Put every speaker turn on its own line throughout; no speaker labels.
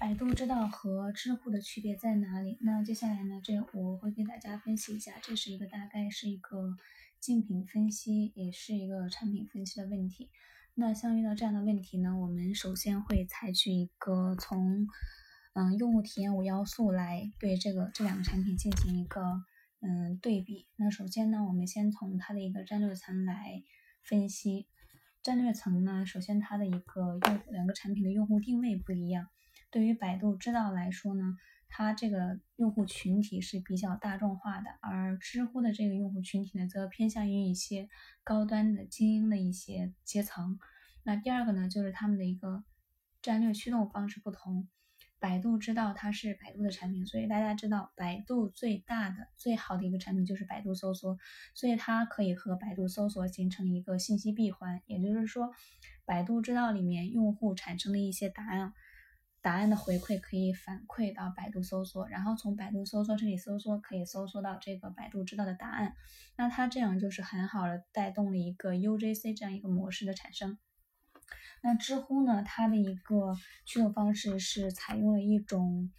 百度知道和知乎的区别在哪里？那接下来呢，这我会给大家分析一下，这是一个大概是一个竞品分析，也是一个产品分析的问题。那像遇到这样的问题呢，我们首先会采取一个从嗯用户体验五要素来对这个这两个产品进行一个嗯对比。那首先呢，我们先从它的一个战略层来分析。战略层呢，首先它的一个用两个产品的用户定位不一样。对于百度知道来说呢，它这个用户群体是比较大众化的，而知乎的这个用户群体呢，则偏向于一些高端的精英的一些阶层。那第二个呢，就是他们的一个战略驱动方式不同。百度知道它是百度的产品，所以大家知道百度最大的、最好的一个产品就是百度搜索，所以它可以和百度搜索形成一个信息闭环。也就是说，百度知道里面用户产生的一些答案，答案的回馈可以反馈到百度搜索，然后从百度搜索这里搜索可以搜索到这个百度知道的答案。那它这样就是很好的带动了一个 UGC 这样一个模式的产生。那知乎呢？它的一个驱动方式是采用了一种，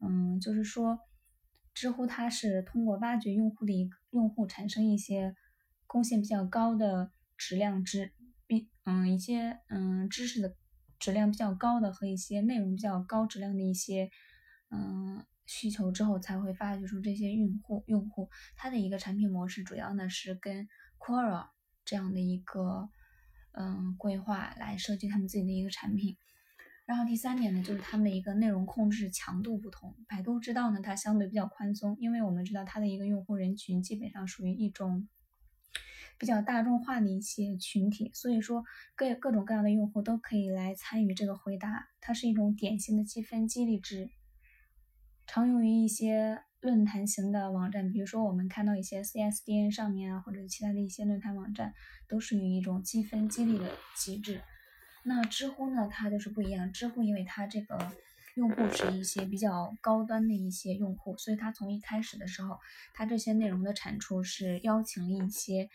嗯，就是说，知乎它是通过挖掘用户的一个用户，产生一些贡献比较高的质量知，比嗯一些嗯知识的质量比较高的和一些内容比较高质量的一些嗯需求之后，才会发掘出这些用户用户。它的一个产品模式主要呢是跟 Quora 这样的一个。嗯，规划来设计他们自己的一个产品。然后第三点呢，就是他们的一个内容控制强度不同。百度知道呢，它相对比较宽松，因为我们知道它的一个用户人群基本上属于一种比较大众化的一些群体，所以说各各种各样的用户都可以来参与这个回答。它是一种典型的积分激励制，常用于一些。论坛型的网站，比如说我们看到一些 CSDN 上面啊，或者其他的一些论坛网站，都属于一种积分激励的机制。那知乎呢，它就是不一样。知乎因为它这个用户是一些比较高端的一些用户，所以它从一开始的时候，它这些内容的产出是邀请了一些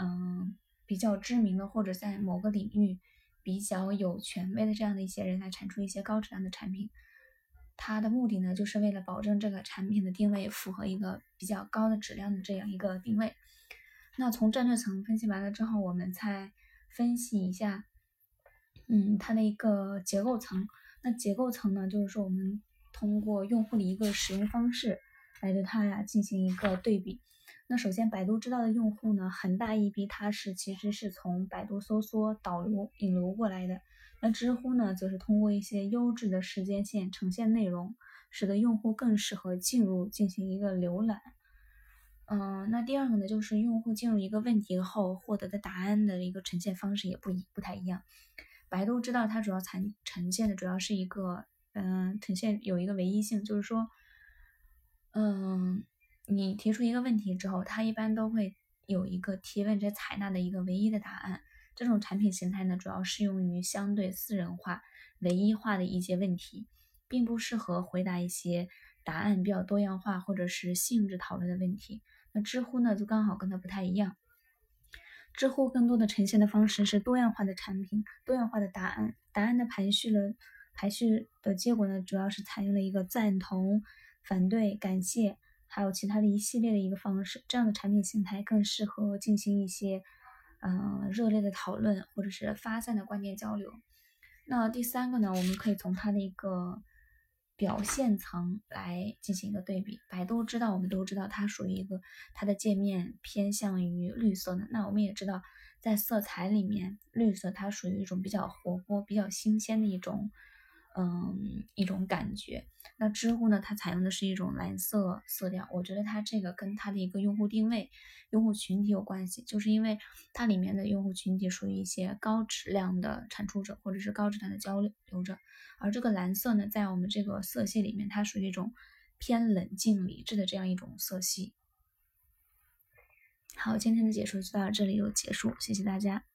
嗯比较知名的或者在某个领域比较有权威的这样的一些人来产出一些高质量的产品。它的目的呢，就是为了保证这个产品的定位符合一个比较高的质量的这样一个定位。那从战略层分析完了之后，我们再分析一下，嗯，它的一个结构层。那结构层呢，就是说我们通过用户的一个使用方式来对它呀进行一个对比。那首先，百度知道的用户呢，很大一批它是其实是从百度搜索导流引流过来的。那知乎呢，则是通过一些优质的时间线呈现内容，使得用户更适合进入进行一个浏览。嗯，那第二个呢，就是用户进入一个问题后获得的答案的一个呈现方式也不一不太一样。百度知道它主要呈呈现的主要是一个，嗯，呈现有一个唯一性，就是说，嗯，你提出一个问题之后，它一般都会有一个提问者采纳的一个唯一的答案。这种产品形态呢，主要适用于相对私人化、唯一化的一些问题，并不适合回答一些答案比较多样化或者是性质讨论的问题。那知乎呢，就刚好跟它不太一样。知乎更多的呈现的方式是多样化的产品、多样化的答案，答案的排序了排序的结果呢，主要是采用了一个赞同、反对、感谢，还有其他的一系列的一个方式。这样的产品形态更适合进行一些。嗯，热烈的讨论或者是发散的观点交流。那第三个呢，我们可以从它的一个表现层来进行一个对比。百度知道，我们都知道它属于一个它的界面偏向于绿色的。那我们也知道，在色彩里面，绿色它属于一种比较活泼、比较新鲜的一种。嗯，一种感觉。那知乎呢？它采用的是一种蓝色色调。我觉得它这个跟它的一个用户定位、用户群体有关系，就是因为它里面的用户群体属于一些高质量的产出者，或者是高质量的交流者。而这个蓝色呢，在我们这个色系里面，它属于一种偏冷静理智的这样一种色系。好，今天的解说就到这里就结束，谢谢大家。